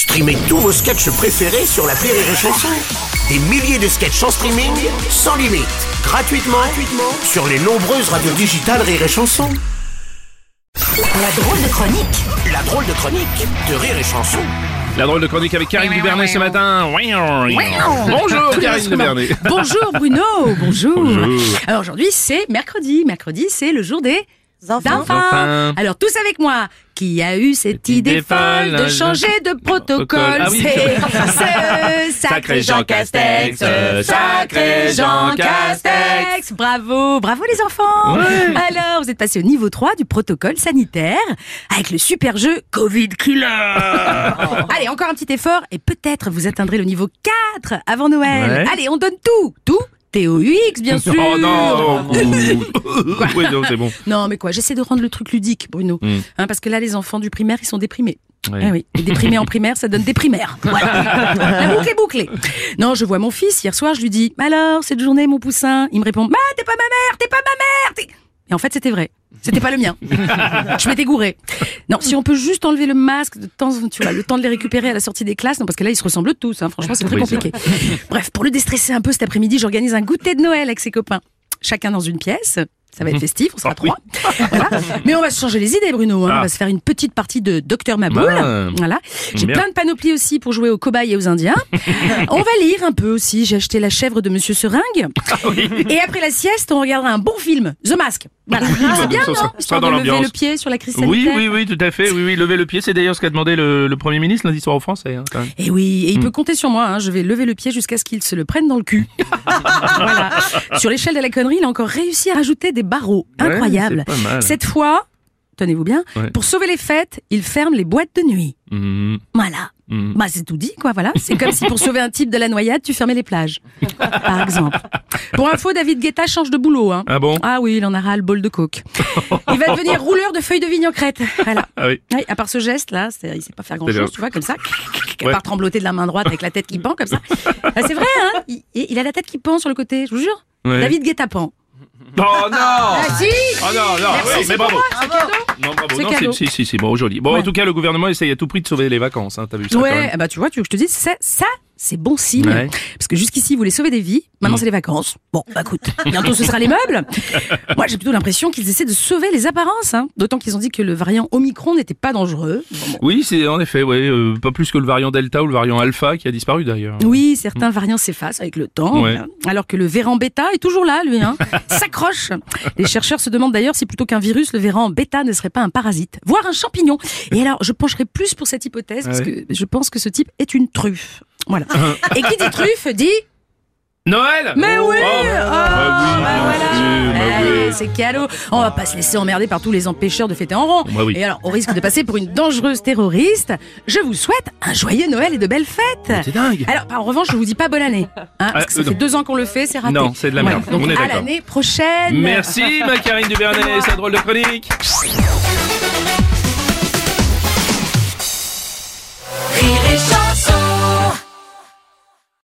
Streamez tous vos sketchs préférés sur la Rire et Chanson. Des milliers de sketchs en streaming, sans limite, gratuitement, gratuitement sur les nombreuses radios digitales Rire et Chanson. La drôle de chronique La drôle de chronique de Rire et Chanson. La drôle de chronique avec Karine Dubernet ce matin. Bonjour Karine Dubernet. Bonjour Bruno, bonjour. Bonjour. Alors aujourd'hui c'est mercredi. Mercredi c'est le jour des enfants. Enfants. Alors tous avec moi. Qui a eu cette idée, folle de changer de protocole? Ah oui. C'est ce sacré Jean Castex, sacré Jean Castex. Bravo, bravo les enfants. Ouais. Alors vous êtes passé au niveau 3 du protocole sanitaire avec le super jeu Covid Killer. Allez, encore un petit effort et peut-être vous atteindrez le niveau 4 avant Noël. Ouais. Allez, on donne tout, tout. TOUX, bien sûr. Oh non Oui, non, c'est bon. Non, mais quoi, j'essaie de rendre le truc ludique, Bruno. Mm. Hein, parce que là, les enfants du primaire, ils sont déprimés. Ouais. Ah oui, et déprimés en primaire, ça donne des primaires. Voilà. La boucle est bouclée. Non, je vois mon fils, hier soir, je lui dis, alors, cette journée, mon poussin Il me répond, bah, t'es pas ma mère, t'es pas ma mère t'es- Et en fait, c'était vrai. C'était pas le mien. Je m'étais gouré. Non, si on peut juste enlever le masque de temps, tu vois, le temps de les récupérer à la sortie des classes, non, parce que là, ils se ressemblent tous, hein. Franchement, c'est très compliqué. Bref, pour le déstresser un peu cet après-midi, j'organise un goûter de Noël avec ses copains. Chacun dans une pièce. Ça va être festif, on sera Ah, oui. trois. Voilà. Mais on va se changer les idées, Bruno. hein. Ah. On va se faire une petite partie de Docteur Maboul. Ah. Voilà. J'ai plein de panoplies aussi pour jouer aux cobayes et aux Indiens. on va lire un peu aussi. J'ai acheté La chèvre de Monsieur Seringue. Ah Et après la sieste, on regardera un bon film, The Mask. Voilà. C'est bien, ça, non ça dans de lever le pied sur la crise Oui, sanitaire. oui, oui, tout à fait. Oui, oui, lever le pied, c'est d'ailleurs ce qu'a demandé le, le Premier ministre lundi soir aux Français. hein, quand même. Et oui, Hmm. et il peut compter sur moi. hein. Je vais lever le pied jusqu'à ce qu'il se le prenne dans le cul. voilà. Sur l'échelle de la connerie, il a encore réussi à rajouter des barreaux. Ouais, Incroyable. mal. Cette fois, tenez-vous bien, Ouais. pour sauver les fêtes, il ferme les boîtes de nuit. Mhm, Voilà. mhm. Bah, c'est tout dit, quoi, voilà. C'est comme si pour sauver un type de la noyade, tu fermais les plages. Par exemple. Pour info, David Guetta change de boulot, hein. Ah bon? Ah oui, il en a ras le bol de coke. Il va devenir rouleur de feuilles de vigne en crête. Voilà. Ah oui. Oui, à part ce geste-là, c'est- il sait pas faire grand chose, tu vois, comme ça. À Ouais. part trembloter de la main droite avec la tête qui pend, comme ça. Ah, c'est vrai, hein il, il a la tête qui pend sur le côté, je vous jure. Ouais. David Guetta pend. Oh non Ah si Oh non, non, Merci, oui, c'est mais pour bravo. moi, c'est. Non, bravo. C'est Non, cadeau. c'est, si, si, si, bon, joli. Bon, Ouais. en tout cas, le gouvernement essaye à tout prix de sauver les vacances, hein, t'as vu ça quand Ouais, même ah bah tu vois, tu veux que je te dise, ça, ça c'est bon signe. Ouais. Parce que jusqu'ici, ils voulaient sauver des vies, maintenant c'est les vacances. Bon, bah écoute, bientôt ce sera les meubles. Moi, j'ai plutôt l'impression qu'ils essaient de sauver les apparences. Hein. D'autant qu'ils ont dit que le variant Omicron n'était pas dangereux. Bon, bon. Oui, c'est en effet, ouais, euh, pas plus que le variant Delta ou le variant Alpha qui a disparu d'ailleurs. Oui, certains variants s'effacent avec le temps, Ouais. hein, alors que le véran bêta est toujours là, lui. Hein. S'accroche. Les chercheurs se demandent d'ailleurs si plutôt qu'un virus, le véran bêta ne serait pas un parasite, voire un champignon. Et alors, je pencherai plus pour cette hypothèse, parce que je pense que ce type est une truffe. Voilà. Et qui dit truffe dit Noël Mais oui Oh, Oh, bah oui, bah voilà. bah oui. C'est cadeau. On va pas se laisser emmerder par tous les empêcheurs de fêter en rond. Bah oui. Et alors, au risque de passer pour une dangereuse terroriste, je vous souhaite un joyeux Noël et de belles fêtes. C'est dingue Alors, en revanche, je vous dis pas bonne année. Hein, parce que ça euh, fait non. deux ans qu'on le fait, c'est raté. Non, c'est de la merde. Donc, On est à l'année prochaine. Merci, ma Karine Dubernet, sa drôle de chronique.